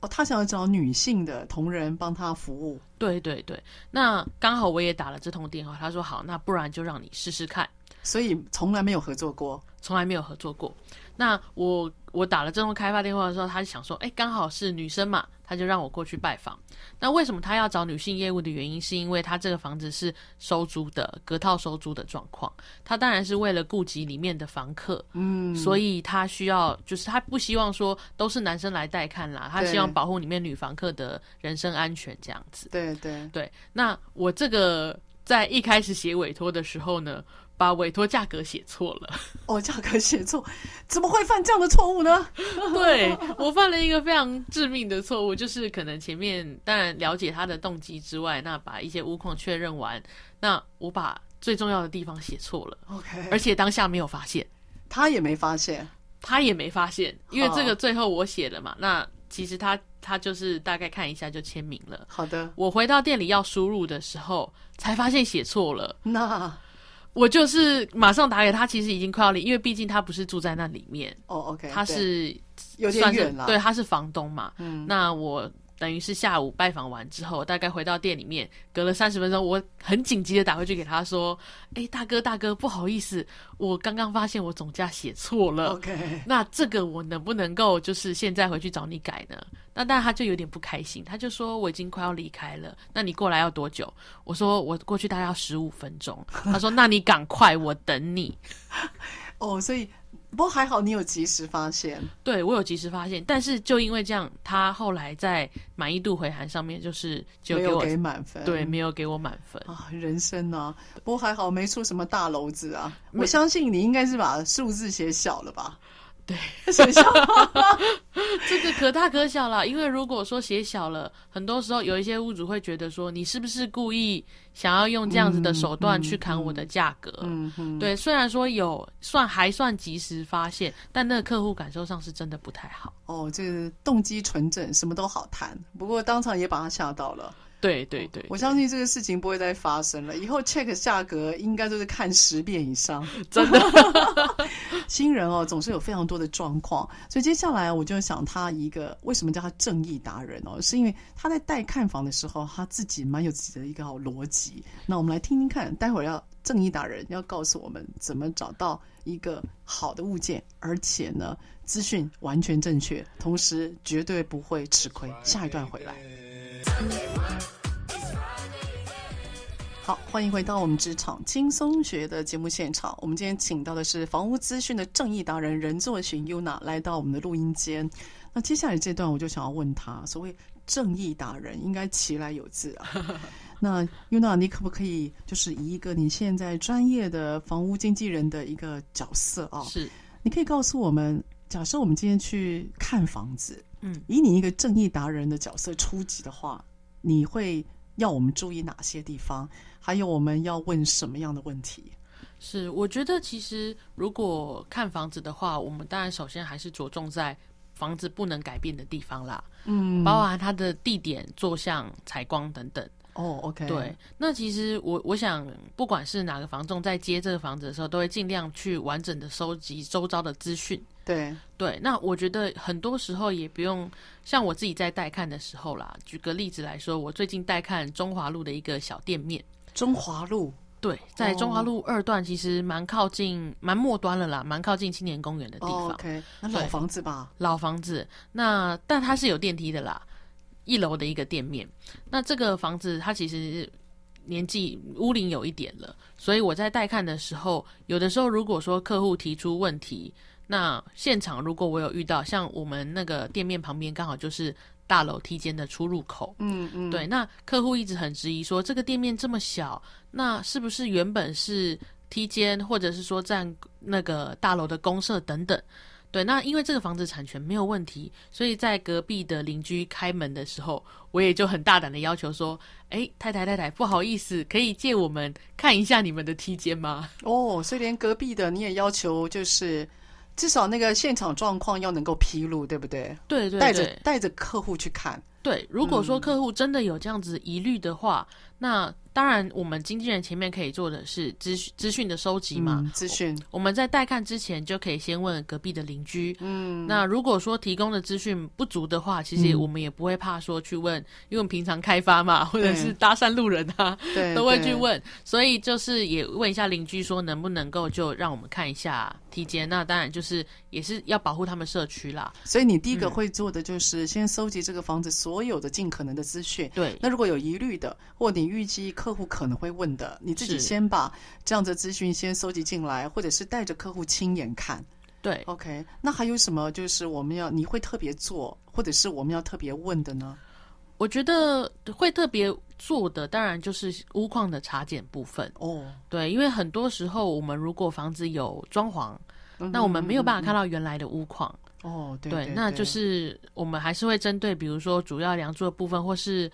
Speaker 1: 哦，他想要找女性的同仁帮他服务。
Speaker 2: 对对对，那刚好我也打了这通电话，他说好，那不然就让你试试看。
Speaker 1: 所以从来没有合作过，
Speaker 2: 从来没有合作过。那我我打了这通开发电话的时候，他就想说，哎，刚好是女生嘛。他就让我过去拜访。那为什么他要找女性业务的原因，是因为他这个房子是收租的，隔套收租的状况。他当然是为了顾及里面的房客，嗯，所以他需要，就是他不希望说都是男生来带看啦，他希望保护里面女房客的人身安全这样子。
Speaker 1: 对对对。
Speaker 2: 那我这个在一开始写委托的时候呢，把委托价格写错了。
Speaker 1: 哦，价格写错，怎么会犯这样的错误呢？
Speaker 2: 对，我犯了一个非常致命的错误，就是可能前面当然了解他的动机之外，那把一些物况确认完，那我把最重要的地方写错了。
Speaker 1: OK，
Speaker 2: 而且当下没有发现，
Speaker 1: 他也没发现，
Speaker 2: 他也没发现，因为这个最后我写了嘛。那其实他他就是大概看一下就签名了。
Speaker 1: 好的，
Speaker 2: 我回到店里要输入的时候，才发现写错了。
Speaker 1: 那。
Speaker 2: 我就是马上打给他，其实已经快要离，因为毕竟他不是住在那里面。
Speaker 1: 哦，OK，
Speaker 2: 他是
Speaker 1: 有点远了。
Speaker 2: 对，他是房东嘛。
Speaker 1: 嗯，
Speaker 2: 那我。等于是下午拜访完之后，大概回到店里面，隔了三十分钟，我很紧急的打回去给他说：“哎、欸，大哥大哥，不好意思，我刚刚发现我总价写错了。
Speaker 1: OK，
Speaker 2: 那这个我能不能够就是现在回去找你改呢？”那但他就有点不开心，他就说：“我已经快要离开了，那你过来要多久？”我说：“我过去大概要十五分钟。”他说：“那你赶快，我等你。”
Speaker 1: 哦，所以。不过还好，你有及时发现。
Speaker 2: 对，我有及时发现，但是就因为这样，他后来在满意度回函上面就是就给我
Speaker 1: 没有给满分，
Speaker 2: 对，没有给我满分
Speaker 1: 啊，人生啊。不过还好没出什么大篓子啊。我相信你应该是把数字写小了吧。
Speaker 2: 对，
Speaker 1: 写小，
Speaker 2: 这个可大可小了。因为如果说写小了，很多时候有一些屋主会觉得说，你是不是故意想要用这样子的手段去砍我的价格？
Speaker 1: 嗯嗯，
Speaker 2: 对。虽然说有算还算及时发现，但那个客户感受上是真的不太好。
Speaker 1: 哦，这个动机纯正，什么都好谈。不过当场也把他吓到了。
Speaker 2: 对对对，
Speaker 1: 我相信这个事情不会再发生了。以后 check 价格应该都是看十遍以上，
Speaker 2: 真的。
Speaker 1: 新人哦，总是有非常多的状况，所以接下来我就想他一个为什么叫他正义达人哦，是因为他在带看房的时候，他自己蛮有自己的一个好逻辑。那我们来听听看，待会儿要正义达人要告诉我们怎么找到一个好的物件，而且呢，资讯完全正确，同时绝对不会吃亏。下一段回来。好，欢迎回到我们职场轻松学的节目现场。我们今天请到的是房屋资讯的正义达人任作寻 Yuna 来到我们的录音间。那接下来这段，我就想要问他：所谓正义达人，应该其来有自啊。那 Yuna，你可不可以就是以一个你现在专业的房屋经纪人的一个角色啊？
Speaker 2: 是，
Speaker 1: 你可以告诉我们，假设我们今天去看房子，
Speaker 2: 嗯，
Speaker 1: 以你一个正义达人的角色出击的话，你会要我们注意哪些地方？还有我们要问什么样的问题？
Speaker 2: 是，我觉得其实如果看房子的话，我们当然首先还是着重在房子不能改变的地方啦，
Speaker 1: 嗯，
Speaker 2: 包含它的地点、坐向、采光等等。
Speaker 1: 哦，OK，
Speaker 2: 对。那其实我我想，不管是哪个房仲在接这个房子的时候，都会尽量去完整的收集周遭的资讯。
Speaker 1: 对
Speaker 2: 对，那我觉得很多时候也不用像我自己在带看的时候啦。举个例子来说，我最近带看中华路的一个小店面。
Speaker 1: 中华路，
Speaker 2: 对，在中华路二段，其实蛮靠近，蛮末端了啦，蛮靠近青年公园的地方。
Speaker 1: Oh, OK，那老房子吧，
Speaker 2: 老房子。那但它是有电梯的啦，一楼的一个店面。那这个房子它其实年纪屋龄有一点了，所以我在带看的时候，有的时候如果说客户提出问题，那现场如果我有遇到，像我们那个店面旁边刚好就是。大楼梯间的出入口，
Speaker 1: 嗯嗯，
Speaker 2: 对，那客户一直很质疑说，这个店面这么小，那是不是原本是梯间，或者是说占那个大楼的公设等等？对，那因为这个房子产权没有问题，所以在隔壁的邻居开门的时候，我也就很大胆的要求说，哎，太太太太，不好意思，可以借我们看一下你们的梯间吗？
Speaker 1: 哦，所以连隔壁的你也要求就是。至少那个现场状况要能够披露，对不对？
Speaker 2: 对对对，
Speaker 1: 带着带着客户去看。
Speaker 2: 对，如果说客户真的有这样子疑虑的话，嗯、那。当然，我们经纪人前面可以做的是资讯资讯的收集嘛。
Speaker 1: 嗯、资讯，
Speaker 2: 我们在带看之前就可以先问隔壁的邻居。
Speaker 1: 嗯，
Speaker 2: 那如果说提供的资讯不足的话，其实我们也不会怕说去问，嗯、因为我们平常开发嘛，或者是搭讪路人啊，
Speaker 1: 对，
Speaker 2: 都会去问。所以就是也问一下邻居，说能不能够就让我们看一下体检。那当然就是也是要保护他们社区啦。
Speaker 1: 所以你第一个会做的就是先收集这个房子所有的尽可能的资讯。
Speaker 2: 对，
Speaker 1: 那如果有疑虑的，或你预计。客户可能会问的，你自己先把这样的资讯先收集进来，或者是带着客户亲眼看。
Speaker 2: 对
Speaker 1: ，OK。那还有什么？就是我们要你会特别做，或者是我们要特别问的呢？
Speaker 2: 我觉得会特别做的，当然就是屋况的查检部分
Speaker 1: 哦。
Speaker 2: 对，因为很多时候我们如果房子有装潢，嗯、那我们没有办法看到原来的屋况。
Speaker 1: 哦，对，对，对，
Speaker 2: 对，那就是我们还是会针对，比如说主要梁柱的部分，或是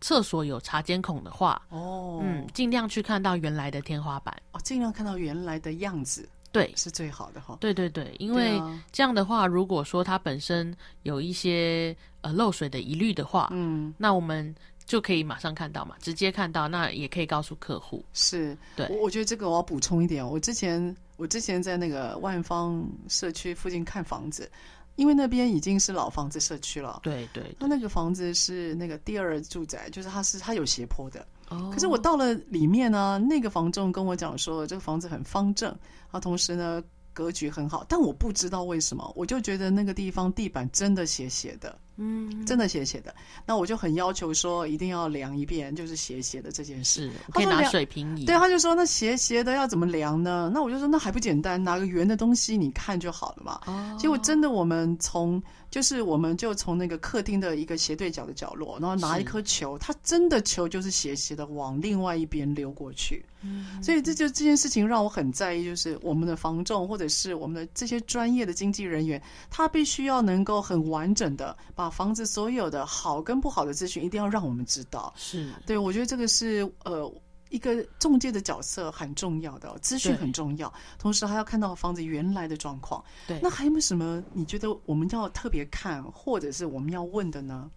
Speaker 2: 厕所有查监孔的话，
Speaker 1: 哦，
Speaker 2: 嗯，尽量去看到原来的天花板，
Speaker 1: 哦，尽量看到原来的样子，
Speaker 2: 对，
Speaker 1: 是最好的哈。
Speaker 2: 对对对，因为这样的话，如果说它本身有一些呃漏水的疑虑的话，
Speaker 1: 嗯，
Speaker 2: 那我们就可以马上看到嘛，直接看到，那也可以告诉客户。
Speaker 1: 是，
Speaker 2: 对，
Speaker 1: 我我觉得这个我要补充一点，我之前我之前在那个万方社区附近看房子。因为那边已经是老房子社区了，
Speaker 2: 对对，对。
Speaker 1: 那那个房子是那个第二住宅，就是它是它有斜坡的。
Speaker 2: 哦。
Speaker 1: 可是我到了里面呢，那个房仲跟我讲说，这个房子很方正，啊，同时呢格局很好，但我不知道为什么，我就觉得那个地方地板真的斜斜的。
Speaker 2: 嗯，
Speaker 1: 真的斜斜的，那我就很要求说一定要量一遍，就是斜斜的这件事。
Speaker 2: 可以拿水平仪。
Speaker 1: 对，他就说那斜斜的要怎么量呢？那我就说那还不简单，拿个圆的东西你看就好了嘛。
Speaker 2: 哦。
Speaker 1: 结果真的，我们从就是我们就从那个客厅的一个斜对角的角落，然后拿一颗球，它真的球就是斜斜的往另外一边溜过去。
Speaker 2: 嗯。
Speaker 1: 所以这就这件事情让我很在意，就是我们的房仲或者是我们的这些专业的经纪人员，他必须要能够很完整的把。房子所有的好跟不好的资讯，一定要让我们知道。
Speaker 2: 是
Speaker 1: 对，我觉得这个是呃一个中介的角色很重要的，资讯很重要，同时还要看到房子原来的状况。
Speaker 2: 对，
Speaker 1: 那还有没有什么你觉得我们要特别看，或者是我们要问的呢？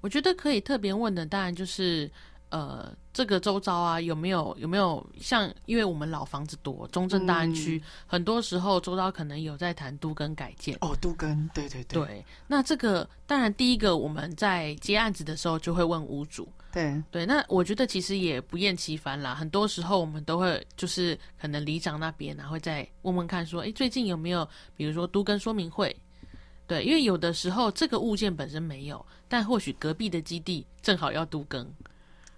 Speaker 2: 我觉得可以特别问的，当然就是。呃，这个周遭啊，有没有有没有像，因为我们老房子多，中正大安区、嗯、很多时候周遭可能有在谈都更改建
Speaker 1: 哦，都更，对对对。
Speaker 2: 对，那这个当然第一个我们在接案子的时候就会问屋主，
Speaker 1: 对
Speaker 2: 对。那我觉得其实也不厌其烦啦，很多时候我们都会就是可能里长那边然后再问问看说，哎，最近有没有比如说都更说明会？对，因为有的时候这个物件本身没有，但或许隔壁的基地正好要都更。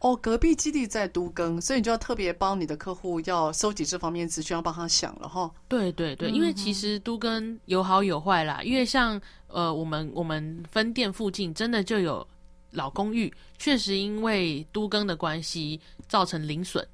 Speaker 1: 哦，隔壁基地在都更，所以你就要特别帮你的客户要收集这方面资讯，要帮他想了哈。
Speaker 2: 对对对，因为其实都更有好有坏啦，因为像呃我们我们分店附近真的就有老公寓，确实因为都更的关系造成零损。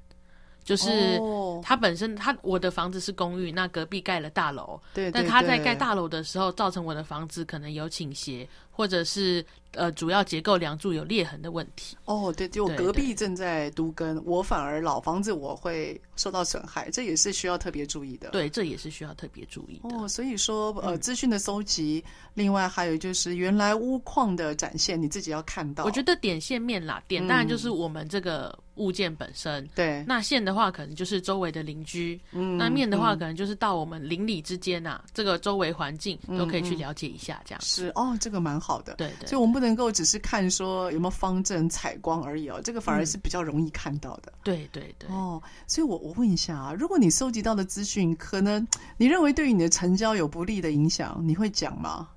Speaker 2: 就是他本身，他我的房子是公寓，那隔壁盖了大楼，
Speaker 1: 对，
Speaker 2: 但他在盖大楼的时候，造成我的房子可能有倾斜，或者是呃主要结构梁柱有裂痕的问题。
Speaker 1: 哦，对，就我隔壁正在都根，我反而老房子我会受到损害，这也是需要特别注意的。
Speaker 2: 对，这也是需要特别注意的。
Speaker 1: 哦，所以说呃资讯的搜集，嗯，另外还有就是原来屋况的展现，你自己要看到。
Speaker 2: 我觉得点线面啦，点当然就是我们这个物件本身，
Speaker 1: 嗯、对，
Speaker 2: 那线的话可能就是周围的邻居，嗯，那面的话可能就是到我们邻里之间呐、啊嗯，这个周围环境都可以去了解一下，这样、嗯、
Speaker 1: 是哦，这个蛮好的，
Speaker 2: 对对，
Speaker 1: 所以我们不能够只是看说有没有方正采光而已哦，这个反而是比较容易看到的，
Speaker 2: 嗯、对对对，
Speaker 1: 哦，所以我我问一下啊，如果你收集到的资讯可能你认为对于你的成交有不利的影响，你会讲吗？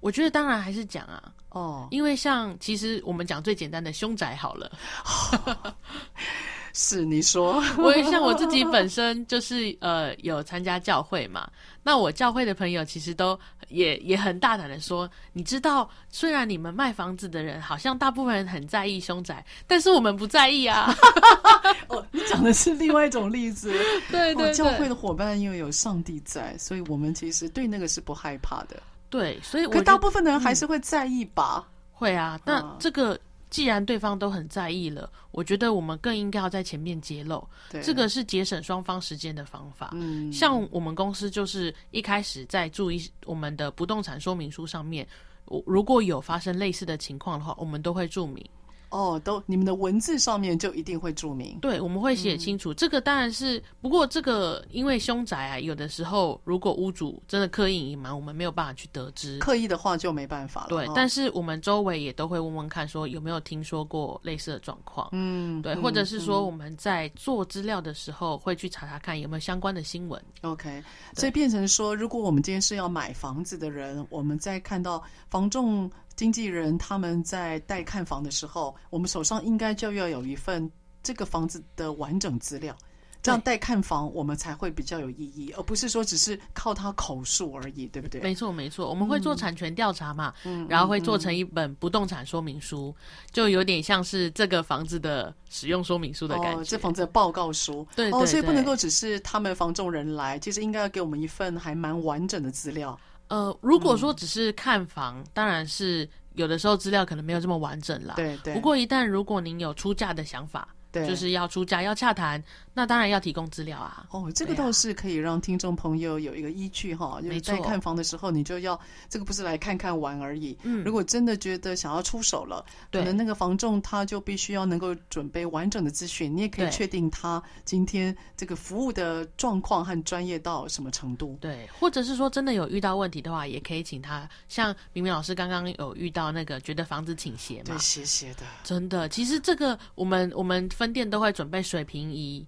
Speaker 2: 我觉得当然还是讲啊，
Speaker 1: 哦，
Speaker 2: 因为像其实我们讲最简单的凶宅好了。
Speaker 1: 是你说，
Speaker 2: 我也像我自己本身就是呃有参加教会嘛，那我教会的朋友其实都也也很大胆的说，你知道，虽然你们卖房子的人好像大部分人很在意凶宅，但是我们不在意啊。
Speaker 1: 哦，你讲的是另外一种例子，
Speaker 2: 对，对对，
Speaker 1: 教会的伙伴因为有上帝在，所以我们其实对那个是不害怕的。
Speaker 2: 对，所以我
Speaker 1: 可大部分的人还是会在意吧？
Speaker 2: 嗯、会啊，那这个。既然对方都很在意了，我觉得我们更应该要在前面揭露。这个是节省双方时间的方法。
Speaker 1: 嗯，
Speaker 2: 像我们公司就是一开始在注意我们的不动产说明书上面，如果有发生类似的情况的话，我们都会注明。
Speaker 1: 哦，都你们的文字上面就一定会注明，
Speaker 2: 对，我们会写清楚。嗯、这个当然是，不过这个因为凶宅啊，有的时候如果屋主真的刻意隐瞒，我们没有办法去得知。
Speaker 1: 刻意的话就没办法了。
Speaker 2: 对，哦、但是我们周围也都会问问看，说有没有听说过类似的状况。
Speaker 1: 嗯，
Speaker 2: 对，或者是说我们在做资料的时候会去查查看有没有相关的新闻。
Speaker 1: OK，所以变成说，如果我们今天是要买房子的人，我们在看到房仲。经纪人他们在带看房的时候，我们手上应该就要有一份这个房子的完整资料，这样带看房我们才会比较有意义，而不是说只是靠他口述而已，对不对？
Speaker 2: 没错，没错，我们会做产权调查嘛，嗯，然后会做成一本不动产说明书，嗯、就有点像是这个房子的使用说明书的感觉，
Speaker 1: 哦、这房子的报告书，
Speaker 2: 对，对，对，
Speaker 1: 哦，所以不能够只是他们房仲人来，其实应该要给我们一份还蛮完整的资料。
Speaker 2: 呃，如果说只是看房，嗯、当然是有的时候资料可能没有这么完整啦。
Speaker 1: 对对。
Speaker 2: 不过一旦如果您有出价的想法。对，就是要出价，要洽谈，那当然要提供资料啊。
Speaker 1: 哦，这个倒是可以让听众朋友有一个依据哈。没错。在看房的时候，你就要这个不是来看看玩而已。嗯。如果真的觉得想要出手了，可能那个房仲他就必须要能够准备完整的资讯，你也可以确定他今天这个服务的状况和专业到什么程度。
Speaker 2: 对，或者是说真的有遇到问题的话，也可以请他，像明明老师刚刚有遇到那个觉得房子倾斜嘛，
Speaker 1: 对，斜斜的。
Speaker 2: 真的，其实这个我们我们。分店都会准备水平仪，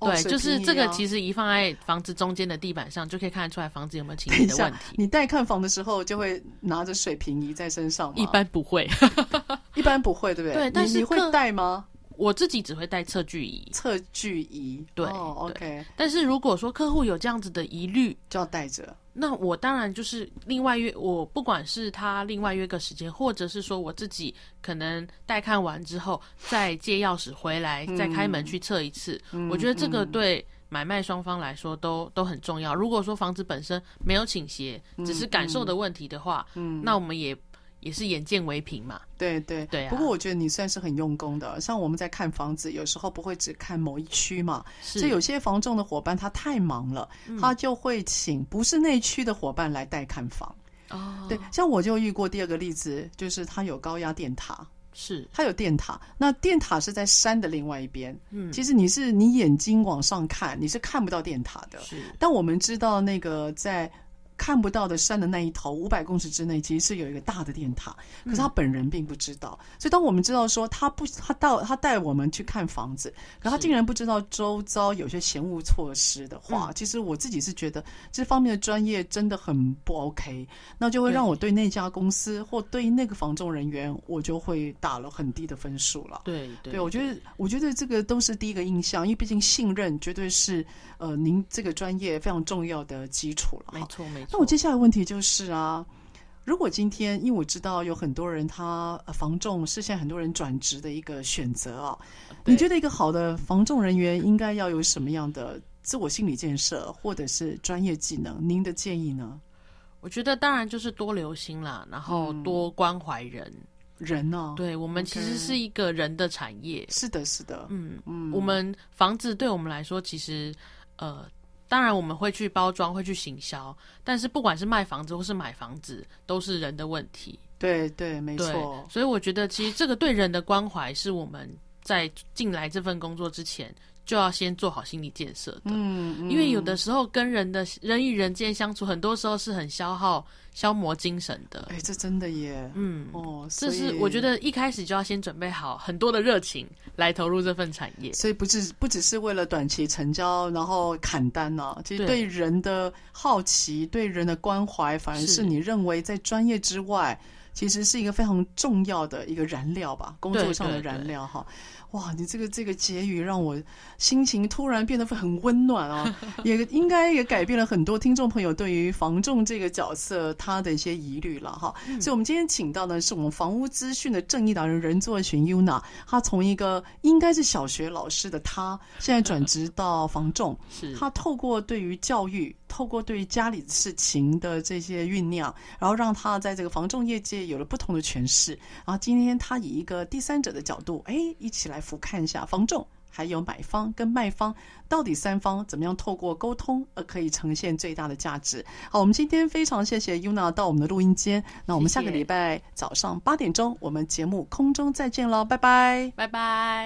Speaker 2: 对，哦、就是这个其实一放在房子中间的地板上，就可以看得出来房子有没有倾斜的问题。
Speaker 1: 你带看房的时候就会拿着水平仪在身上吗？
Speaker 2: 一般不会，
Speaker 1: 一般不会，对不对？
Speaker 2: 对，但是
Speaker 1: 你，你会带吗？
Speaker 2: 我自己只会带测距仪，
Speaker 1: 测距仪，
Speaker 2: 对、
Speaker 1: 哦、，OK。
Speaker 2: 但是如果说客户有这样子的疑虑，
Speaker 1: 就要带着。
Speaker 2: 那我当然就是另外约，我不管是他另外约个时间，或者是说我自己可能带看完之后再借钥匙回来，再开门去测一次。嗯、我觉得这个对买卖双方来说都都很重要。如果说房子本身没有倾斜，只是感受的问题的话，嗯，那我们也。也是眼见为凭嘛，
Speaker 1: 对对对。不过我觉得你算是很用功的，像我们在看房子，有时候不会只看某一区嘛，所以有些房仲的伙伴他太忙了，他就会请不是那区的伙伴来带看房。哦，对，像我就遇过第二个例子，就是他有高压电塔，
Speaker 2: 是，
Speaker 1: 他有电塔，那电塔是在山的另外一边。嗯，其实你是你眼睛往上看，你是看不到电塔的。是，但我们知道那个在。看不到的山的那一头，五百公尺之内其实是有一个大的电塔，可是他本人并不知道。嗯、所以当我们知道说他不，他到他带我们去看房子，可他竟然不知道周遭有些嫌恶措施的话，嗯、其实我自己是觉得这方面的专业真的很不 OK，那就会让我对那家公司或对那个房仲人员，我就会打了很低的分数了。
Speaker 2: 对对，
Speaker 1: 对，我觉得我觉得这个都是第一个印象，因为毕竟信任绝对是呃您这个专业非常重要的基础了。
Speaker 2: 没错没错。
Speaker 1: 那我接下来问题就是啊，如果今天，因为我知道有很多人他防重是现在很多人转职的一个选择啊，你觉得一个好的防重人员应该要有什么样的自我心理建设，或者是专业技能？您的建议呢？
Speaker 2: 我觉得当然就是多留心啦，然后多关怀人，
Speaker 1: 嗯、人呢、哦？
Speaker 2: 对，我们其实是一个人的产业，
Speaker 1: 是的，是的，
Speaker 2: 嗯嗯，我们房子对我们来说，其实呃。当然，我们会去包装，会去行销，但是不管是卖房子或是买房子，都是人的问题。
Speaker 1: 对对，没错。
Speaker 2: 所以我觉得，其实这个对人的关怀是我们在进来这份工作之前就要先做好心理建设的。嗯，嗯，因为有的时候跟人的人与人之间相处，很多时候是很消耗。消磨精神的，
Speaker 1: 哎，这真的耶，
Speaker 2: 嗯，哦，这是我觉得一开始就要先准备好很多的热情来投入这份产业，
Speaker 1: 所以不只不只是为了短期成交，然后砍单呢、啊。其实对人的好奇，对，对人的关怀，反而是你认为在专业之外，其实是一个非常重要的一个燃料吧，工作上的燃料哈。哇，你这个这个结语让我心情突然变得很温暖啊，也应该也改变了很多听众朋友对于房仲这个角色他的一些疑虑了哈。嗯、所以，我们今天请到的是我们房屋资讯的正义党人任作群 Yuna，他从一个应该是小学老师的他，现在转职到房仲，是他透过对于教育。透过对于家里的事情的这些酝酿，然后让他在这个房仲业界有了不同的诠释。然后今天他以一个第三者的角度，哎，一起来俯看一下房仲，还有买方跟卖方到底三方怎么样透过沟通而可以呈现最大的价值。好，我们今天非常谢谢 Yuna 到我们的录音间。那我们下个礼拜早上八点钟，我们节目空中再见喽，拜拜，
Speaker 2: 拜拜。